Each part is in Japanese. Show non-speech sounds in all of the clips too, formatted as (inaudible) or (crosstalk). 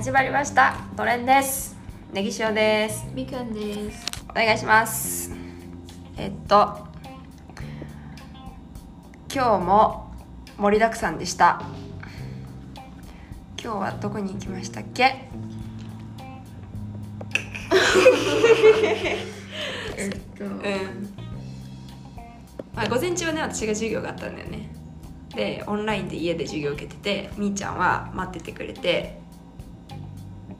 始まりました。トレンです。ネギ塩です。みかんです。お願いします。えっと今日も盛りだくさんでした。今日はどこに行きましたっけ？(laughs) えっと、うん、まあ、午前中はね私が授業があったんだよね。でオンラインで家で授業受けててみーちゃんは待っててくれて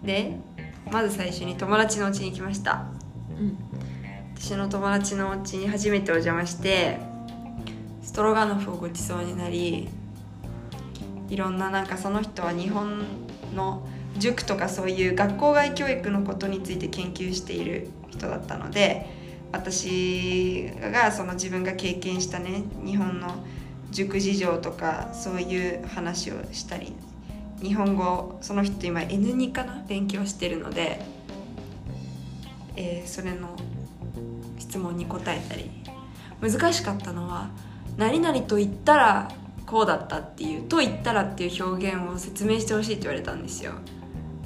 でまず最初に友達の家に来ました。うん。私の友達の家に初めてお邪魔してストロガノフをごちそうになりいろんななんかその人は日本の塾とかそういう学校外教育のことについて研究している人だったので私がその自分が経験したね日本の塾事情とかそういう話をしたり日本語その人今 N2 かな？勉強してるので、えーそれの質問に答えたり。難しかったのは「何々と言ったらこうだった」っていう「と言ったら」っていう表現を説明してほしいって言われたんですよ。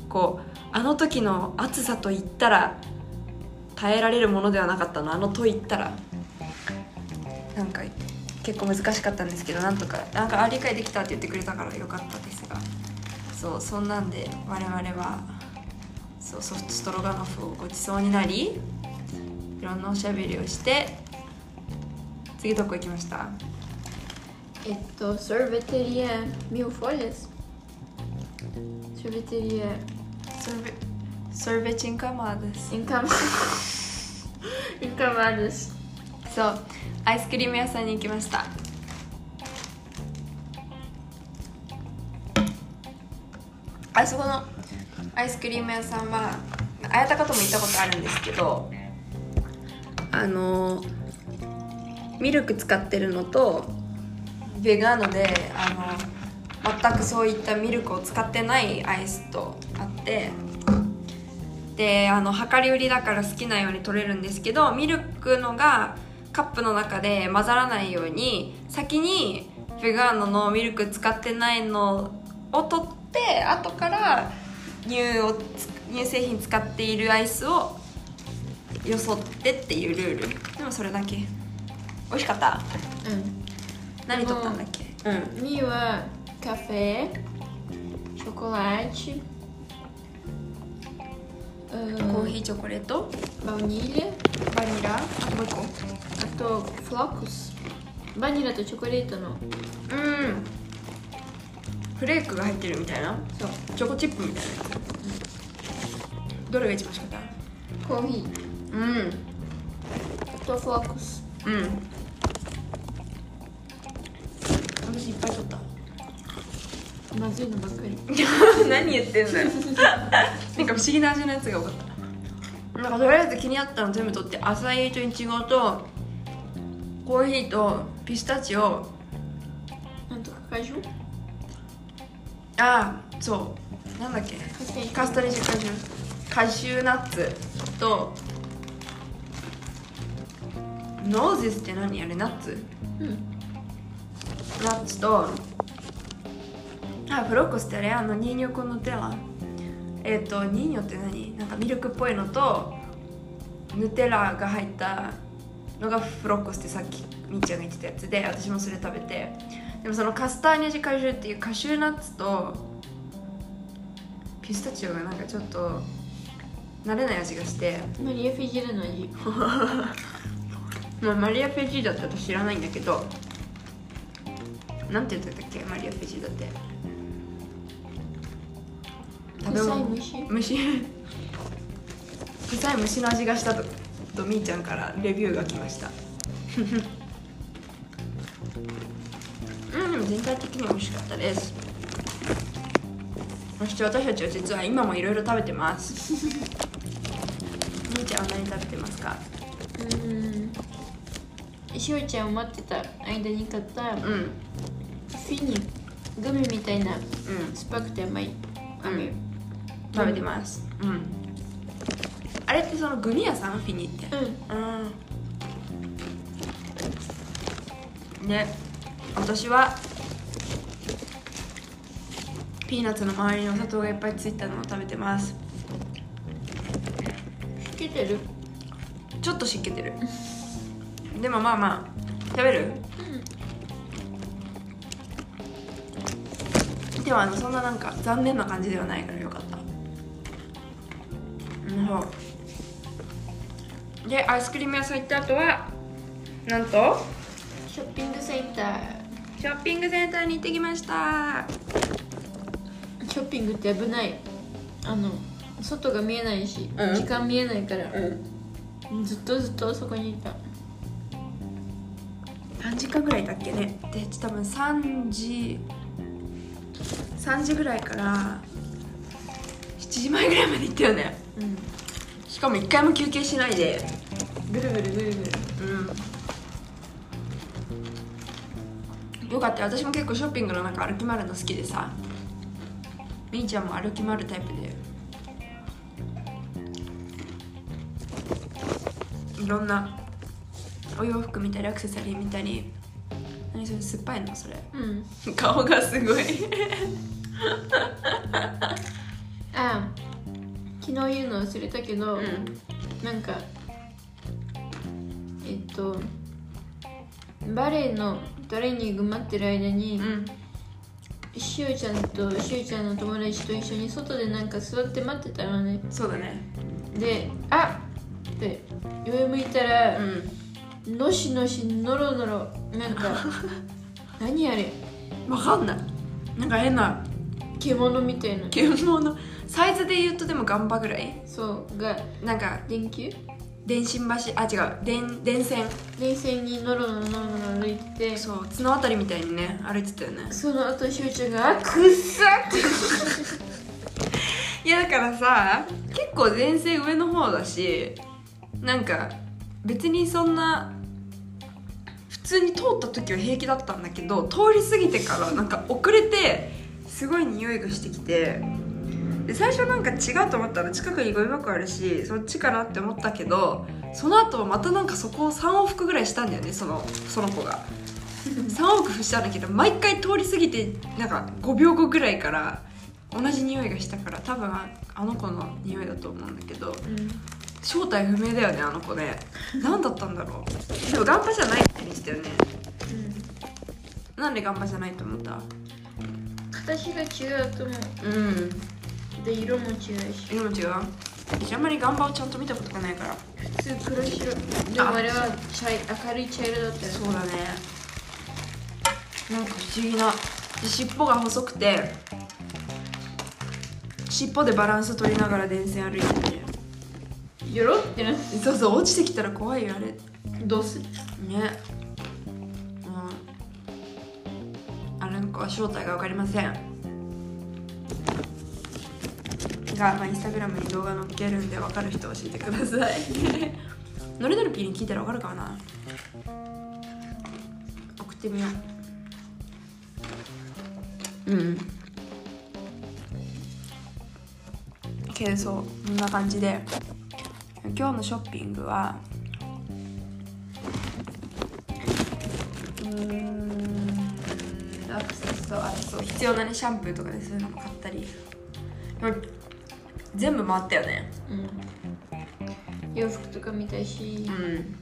こうあの時の暑さと言ったら耐えられるものではなかったの。あのと言ったら。なんか結構難しかったんですけどなんとかなんかあ理解できたって言ってくれたからよかったですが。そうそんなんで我々はそうソフトストロガノフをごちそうになりいろんなおしゃべりをして次どこ行きました？えっと sorveteria mil folhas? Sorveteria ソルベソルベチンカマーです encam encamadas そうアイスクリーム屋さんに行きましたあそこのアイスクリーム屋さんは綾鷹とも行ったことあるんですけどあのミルク使ってるのとベガーノであの全くそういったミルクを使ってないアイスとあってであの量り売りだから好きなように取れるんですけどミルクのがカップの中で混ざらないように先にベガーノのミルク使ってないのを取って後から乳をつ乳製品使っているアイスをよそってっていうルール。でもそれだけ。美味しかった？うん。何取ったんだっけ？うん。ミはカフェ。チョコラテコーヒーチョコレート？baunilha バニラ？あともう一個。あと flocos バニラとチョコレートの。うんフレークが入ってるみたいな？そう。チョコチップみたいなやつ。どれが一番美味しかっコーヒー。たうん。あと flocos うん。私いっぱい取った。まずいのばっかり。(laughs) 何言ってんだよ。(laughs) なんか不思議な味のやつが多かった。なんかとりあえず気になったの全部取ってアサイーとイチゴとコーヒーとピスタチオ。なんとかカジュああそう。なんだっけ？カスタネジカシュカシューナッツとノーゼスって何？あれナッツ？うん。ナッツとあフロッコスってあれ？あのニーニョコのテラ？えっ、とニーニョって何？なんかミルクっぽいのとヌテラが入ったのがフロッコスってさっきみっちゃんが言ってたやつで私もそれ食べてでもそのカスターニャジカシューっていうカシューナッツとピスタチオがなんかちょっと慣れない味がして。マリア・フィジェルの味まあ、マリア・フェジーダって私知らないんだけど。なんて言ってたっけマリア・フェジーダって。臭い虫虫臭い虫の味がしたととみーちゃんからレビューが来ました (laughs) も全体的に美味しかったです。そして私たちは実は今もいろいろ食べてます。みーちゃんは何食べてますか？うん。しおちゃんを待ってた間に買ったフうん。ィニグミみたいなうん。酸っぱくて甘い飴、食べてます。うん。あれってそのグミ屋さん？フィニって。うん。うんね。私はピーナッツの周りにお砂糖がいっぱいついたのを食べてます。つけてる？ちょっと湿気てる。でもまあまあ食べる？でもあのそんななんか残念な感じではないからよかった。うんそう。でアイスクリーム屋さん行った後はなんと？ショッピングセンター。ショッピングセンターに行ってきましたショッピングって危ない。あの外が見えないし、うん。時間見えないから、うん。ずっとずっとそこにいた。何時間ぐらいだっけね？で多分3時3時ぐらいから7時前ぐらいまで行ったよね。うん。しかも一回も休憩しないで。ぐるぐるぐるぐる。うん。よかったよ。私も結構ショッピングの中歩き回るの好きでさみーちゃんも歩き回るタイプでいろんなお洋服見たりアクセサリー見たり。何それ酸っぱいのそれ。うん。(laughs) 顔がすごい。(laughs) あ昨日言うの忘れたけど、うん。なんかえっとバレエのトレーニング待ってる間に、うんしおちゃんとしおちゃんの友達と一緒に外でなんか座って待ってたのね。そうだね。で「あっ!」って上向いたら、うん。のしのしのろのろなんか (laughs) 何あれ？分かんない。なんか変な。獣みたいな。獣？サイズで言うとでもガンバぐらい？そうがなんか電球？電信橋あ違う電電線。電線にのろのろのろ歩いてて。そう綱渡りみたいにね歩いてたよね。その後しおちゃんが「あくっさ!」って。(laughs) いやだからさ結構電線上の方だしなんか別にそんな普通に通った時は平気だったんだけど通り過ぎてからなんか遅れてすごい匂いがしてきてで最初なんか違うと思ったら近くにゴミ箱あるしそっちかなって思ったけどその後またなんかそこを3往復ぐらいしたんだよねそのその子が。(laughs) 3往復したんだけど毎回通り過ぎてなんか5秒後ぐらいから同じ匂いがしたから多分ああの子の匂いだと思うんだけどうん。正体不明だよねあの子ね。何だったんだろう。でもガンパじゃないって言ってたよね。なんでガンパじゃないと思った？形が違うと思う。ん。うで色も違うし。色も違う？私あんまりガンパをちゃんと見たことがないから。普通黒白。でもあ。れは茶い明るい茶色だったよそうだね。なんか不思議な。で尻尾が細くて尻尾でバランス取りながら電線歩いててよろってなって。そうそう落ちてきたら怖いよあれ。ねどうする？うんあれの子は正体が分かりませんが、まあ、インスタグラムに動画載っけるんで分かる人教えてください。(laughs) ノリノリピーに聞いたら分かるかな？送ってみよう。うん。けどそう。こんな感じで。今日のショッピングはうーんアクセスとあそう必要なねシャンプーとかでそういうのも買ったり。全部回ったよね。うん。洋服とか見たし。うん。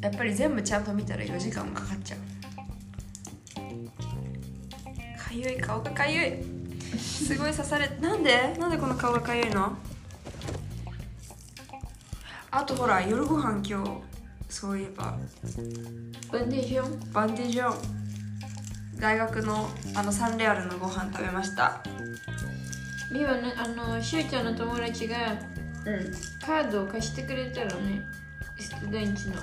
やっぱり全部ちゃんと見たら4時間もかかっちゃう。かゆい。顔がかゆい。すごい刺されなんで？なんでこの顔がかゆいの？あとほら夜ご飯今日そういえば。バンデーション？バンディジョン大学のあのサンレアルのご飯食べました。みはねあのしおちゃんの友達がうん。カードを貸してくれたのね。ストデンチの。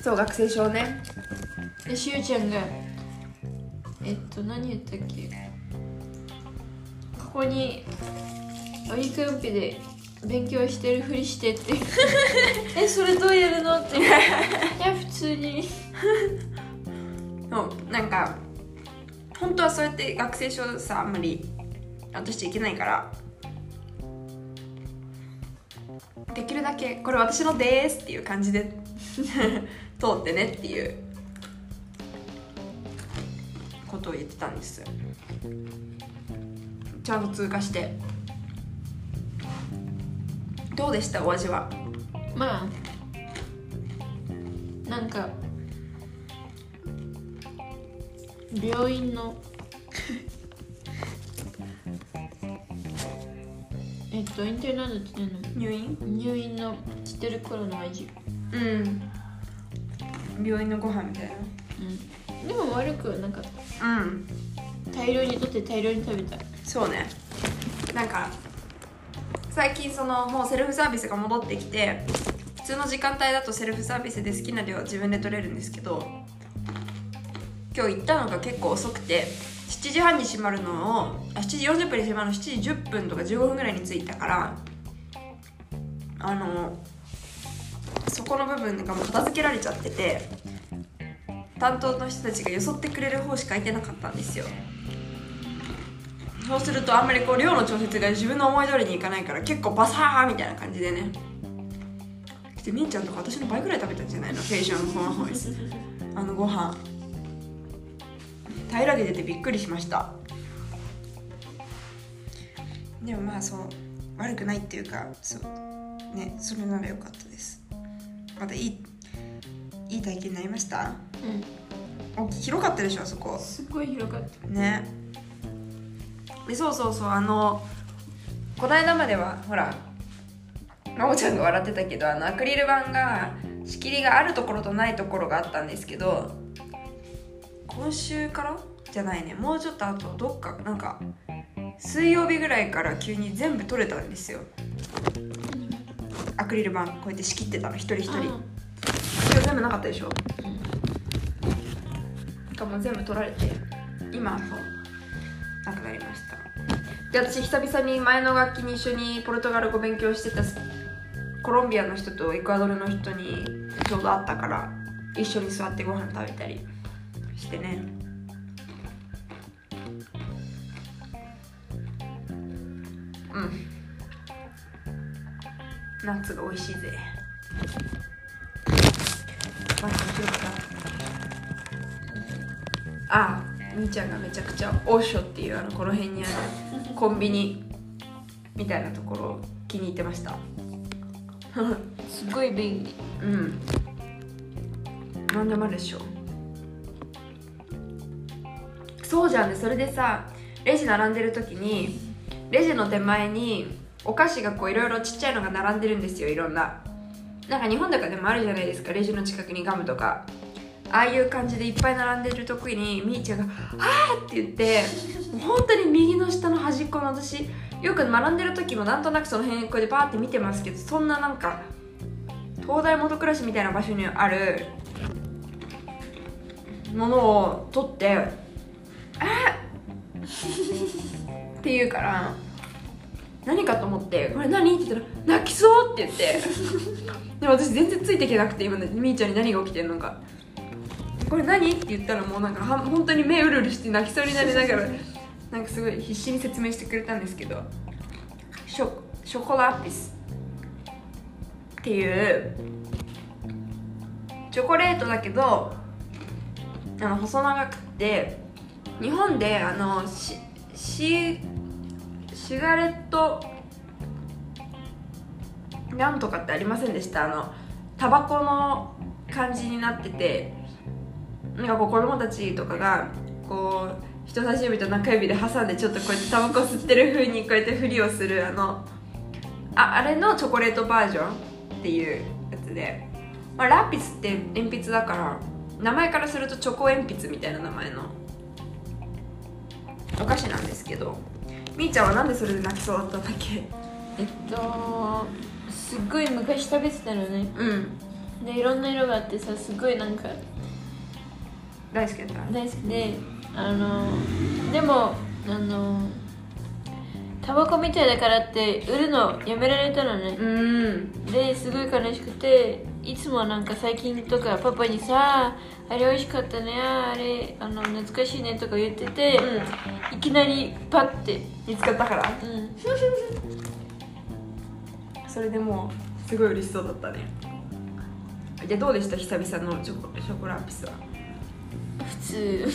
そう学生証ね。でしおちゃんがえっと何言ったっけ？ここにお肉うんぴで勉強してるふりしてって。(laughs) えそれどうやるの？って。いや普通に。(laughs) そうなんか本当はそうやって学生証さあんまり渡しちゃいけないから。できるだけこれ私のですっていう感じで (laughs) 通ってねっていう。ことを言ってたんです。ちゃんと通過して。どうでしたお味は？まあなんか病院の。(laughs) えっとインテリなんだって言ってん入院？の入院の知ってる頃の味うん。病院のご飯みたいうん。でも悪くはなかった。なうん。大量にとって大量に食べた。そうね。なんか最近そのもうセルフサービスが戻ってきて普通の時間帯だとセルフサービスで好きな量は自分で取れるんですけど今日行ったのが結構遅くて7時半に閉まるのをあ7時40分に閉まるの7時10分とか15分ぐらいに着いたからあのそこの部分がもう片付けられちゃってて担当の人たちがよそってくれる方しか空いてなかったんですよ。そうするとあんまりこう量の調節が自分の思い通りにいかないから結構バサーみたいな感じでね。でみんちゃんとか私の倍ぐらい食べたんじゃないの？ペーションのホーイスあのご飯。平らげててびっくりしました。でもまあそう悪くないっていうかそうねそれならよかったです。またいいいい体験になりました？うん。お広かったでしょあそこ。すごい広かった。ね。でそうそうそうあのこの間まではほらまおちゃんが笑ってたけどあのアクリル板が仕切りがあるところとないところがあったんですけど今週から？じゃないね。もうちょっとあとどっかなんか水曜日ぐらいから急に全部取れたんですよ。アクリル板こうやって仕切ってたの一人一人。今日全部なかったでしょ？がもう全部取られて今そうなくなりました。で私久々に前の楽器に一緒にポルトガル語勉強してたコロンビアの人とエクアドルの人にちょうど会ったから一緒に座ってご飯食べたりしてね。うん。ナッツが美味しいぜ。まああみーちゃんがめちゃくちゃオーショっていうあのこの辺にあるコンビニみたいなところ気に入ってました。(laughs) すごい便利。うん。なんでもあるでしょそうじゃんねそれでさレジ並んでる時にレジの手前にお菓子がこういろいろちっちゃいのが並んでるんですよいろんななんか日本とかでもあるじゃないですかレジの近くにガムとかああいう感じでいっぱい並んでる時にみーちゃんが「あー!」って言って本当に右の下の端っこの私よく並んでる時もなんとなくその辺こうやってバーって見てますけどそんななんか東大元暮らしみたいな場所にあるものを取って「っ!」て言うから何かと思って「これ何?」って言ったら「泣きそう!」って言ってでも私全然ついていけなくて今みーちゃんに何が起きてんのか「これ何?」って言ったらもうなんかは本当に目うるうるして泣きそうになりながらなんかすごい必死に説明してくれたんですけどショショコラピスっていうチョコレートだけどあの細長くて日本であのシシシガレットなんとかってありませんでした。あのタバコの感じになっててなんかこう子供たちとかがこう人差し指と中指で挟んでちょっとこうやってタバコ吸ってる風にこうやってふりをするあのああれのチョコレートバージョンっていうやつで、まあ、ラピスって鉛筆だから名前からするとチョコ鉛筆みたいな名前のお菓子なんですけどみーちゃんはなんでそれで泣きそうだったんだっけ？えっとすっごい昔食べてたのね。うん。でいろんな色があってさすごいなんか大好きだった？大好きであのでもあのタバコみたいだからって売るのやめられたのね。うん。ですごい悲しくていつもなんか最近とかパパにさ「あれ美味しかったねあれあの懐かしいね」とか言ってて、いきなりパッて見つかったから。うん。それでもうすごい嬉しそうだったね。でどうでした？久々のチョコショコラピスは。普通。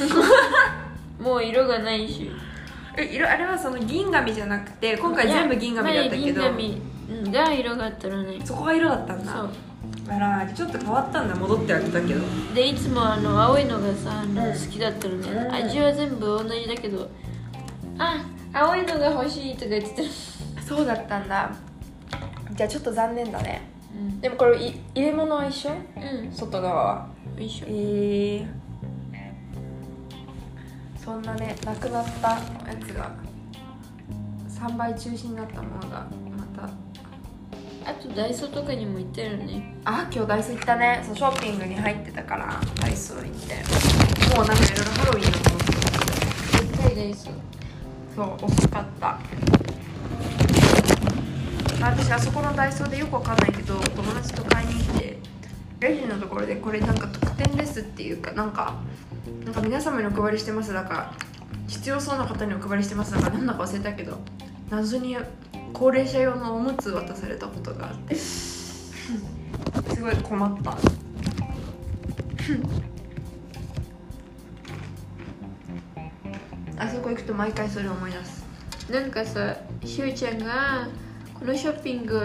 (laughs) もう色がないし。え色あれはその銀紙じゃなくて今回全部銀紙だったけど。前銀紙。が色があったらねそこが色だったんだ。そうあらちょっと変わったんだ戻ってあげたけど。でいつもあの青いのがさあのうん好きだったのね、うん。味は全部同じだけどあ青いのが欲しいとか言ってたそうだったんだ。じゃあちょっと残念だね。うん。でもこれい入れ物は一緒？うん。外側は。よいしょえー、そんなねなくなったやつが3倍中止になったものがまたあとダイソーとかにも行ったよね。あ今日ダイソー行ったね。そうショッピングに入ってたからダイソー行って。もうなんかいろいろハロウィンのもの絶対ダイソー。そう惜しかった。私あそこのダイソーでよくわかんないけど友達と買いに行ってレジのところでこれなんか特典ですっていうかなんかなんか皆様にお配りしてますだから必要そうな方にお配りしてますだからなんだか忘れたけど謎に高齢者用のおむつ渡されたことがあって。すごい困った。(laughs) あそこ行くと毎回それを思い出す。なんかさしおちゃんがこのショッピングは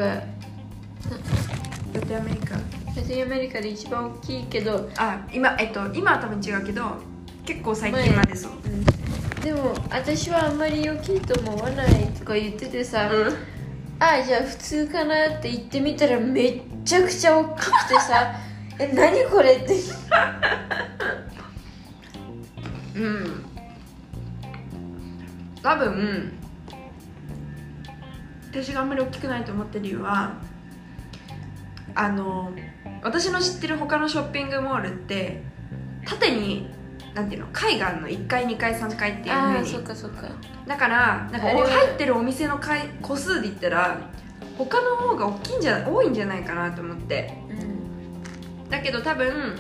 ラテンアメリカ？ラテンアメリカで一番大きいけど、あ今えっと今は多分違うけど結構最近までそう。でも私はあんまり大きいと思わないとか言っててさ、うん。あじゃあ普通かなって言ってみたらめっちゃくちゃ大きくてさ (laughs) え何これって。うん。多分私があんまり大きくないと思ってる理由はあの私の知ってる他のショッピングモールって縦になんていうの階があるの1階2階3階っていうふうに。そっかそっか。だからなんか入ってるお店の階個数で言ったら他の方が大きいんじゃ多いんじゃないかなと思って。うんだけど多分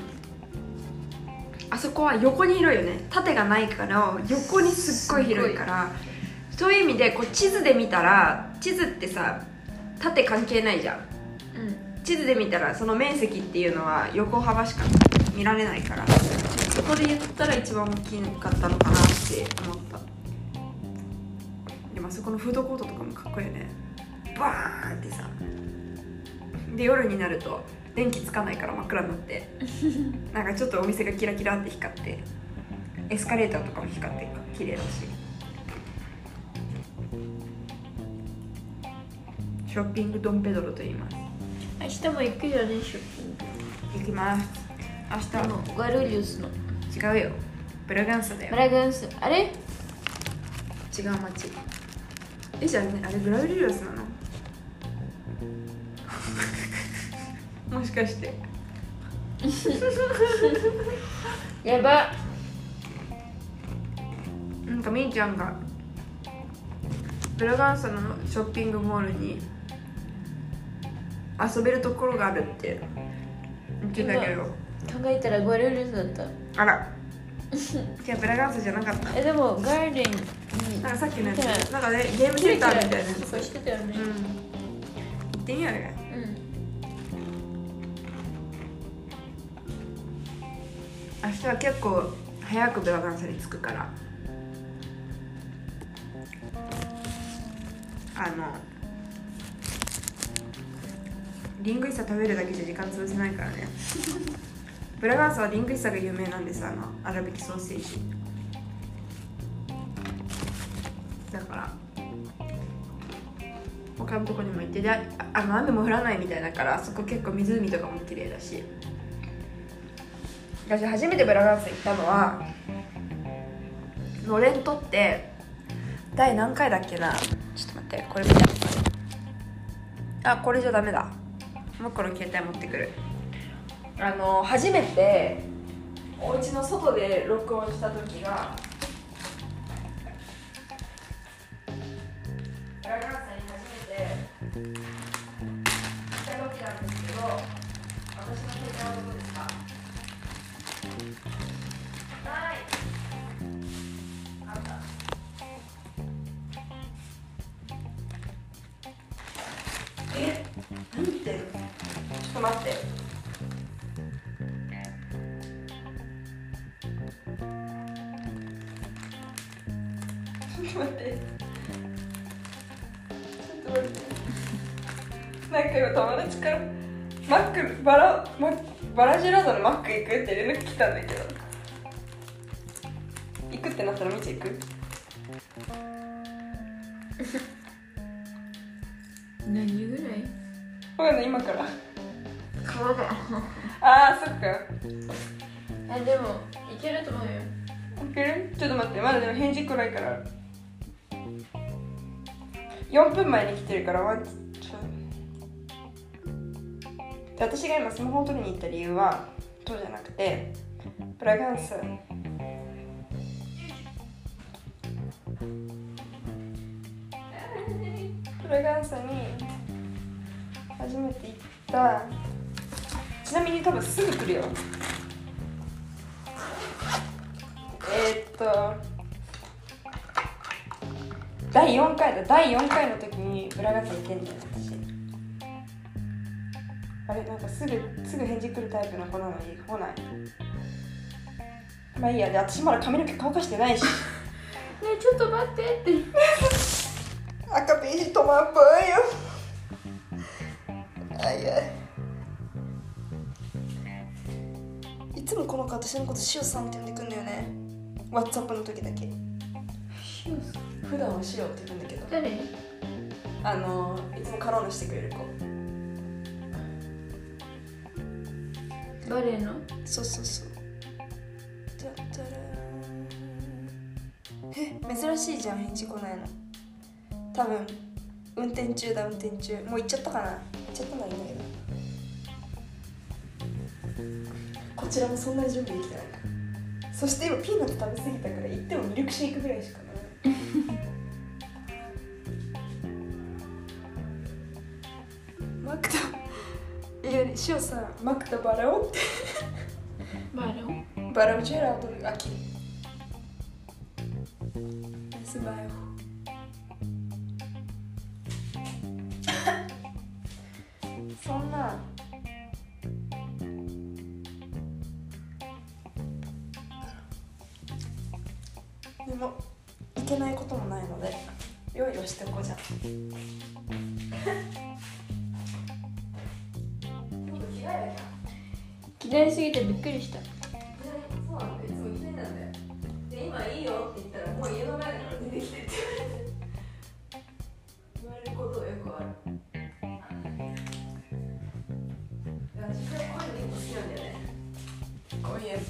あそこは横に広いよね。縦がないから横にすっごい広いから。そういう意味でこう地図で見たら地図ってさ縦関係ないじゃん。うん。地図で見たらその面積っていうのは横幅しか見られないからそこで言ったら一番大きかったのかなって思った。でもあそこのフードコートとかもかっこいいよね。バーンってさ。で夜になると電気つかないから真っ暗になって。(laughs) なんかちょっとお店がキラキラって光ってエスカレーターとかも光って綺麗だし。ショッピングドンペドロと言います。明日も行くよねショッピング。行きます。明日あのガルリウスの違うよ。ブラガンサだよ。ブラガンスあれ？違う街。えじゃあねあれグラウリリオスなの？(laughs) もしかして。(laughs) やば。なんかみーちゃんがブラガンサのショッピングモールに遊べるところがあるって言ってたけど考えたらガルリウスだった。あら。じゃあブラガンサじゃなかった。(laughs) えでもガーデンになんかさっきのやつ。なんかねゲームセンターみたいなやつ。そうしてたよね。うん。行ってみようよ。うん。明日は結構早くブラガンサに着くから。あのリングイッサ食べるだけじゃ時間潰せないからね (laughs) ブラガンサはリングイサが有名なんですあの粗挽きソーセージ。だから他のとこにも行ってであの雨も降らないみたいだからそこ結構湖とかも綺麗だし。私初めてブラガンサ行ったのはのれんとって第何回だっけな？ちょっと待ってこれ見てあこれじゃダメだ。もう一個の携帯持ってくる。あの初めてお家の外で録音した時がえ何言ってんのちょっと待って。ちょっと待って。なんか今友達からマックバラマバラジェラードのマック行くって連絡来たんだけど。行くってなったら見て行く？何時ぐらい？わかんない今から。川だ。あーそっか。あでもいけると思うよ。いける？ちょっと待ってまだでも返事来ないから4分前に来てるからワンちょで私が今スマホを取りに行った理由はそうじゃなくてプラガンスプラガンサに初めて行った。ちなみに多分すぐ来るよ。えー、っと第4回だ第4回の時にブラガンサ行ってんだよ私。あれなんかすぐすぐ返事来るタイプの子なのに来ない。まあいいやで私まだ髪の毛乾かしてないし。(laughs) ねえちょっと待って。(laughs) って赤ページ止まんぽいよ。あいやい。つもこの子私のことしおさんって呼んでくんだよね。WhatsApp の時だけ普段はしおって呼んだけど。誰？あのいつもカローナしてくれる子。バレエの？そうそうそう。え珍しいじゃん返事来ないの。多分運転中だ運転中。もう行っちゃったかな？行っちゃったならいいんだけど。こちらもそんなに準備できてないそして今ピーナッツ食べ過ぎたから行ってもミルクシェイクぐらいしかないマクタいやしおさんマクタバラオってバレオ Para o gelato aqui. Nesse bairro.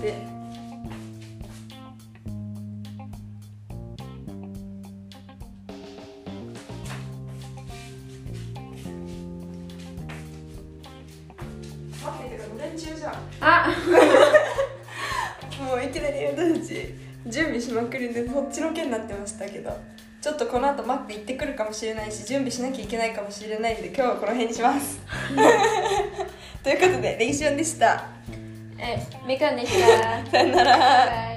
ってあ。(laughs) もういきなり私たち準備しまくりでそっちの件になってましたけど。ちょっとこの後マック行ってくるかもしれないし準備しなきゃいけないかもしれないんで今日はこの辺にします。(laughs) ということで練習でした。えみかんでしたさよなら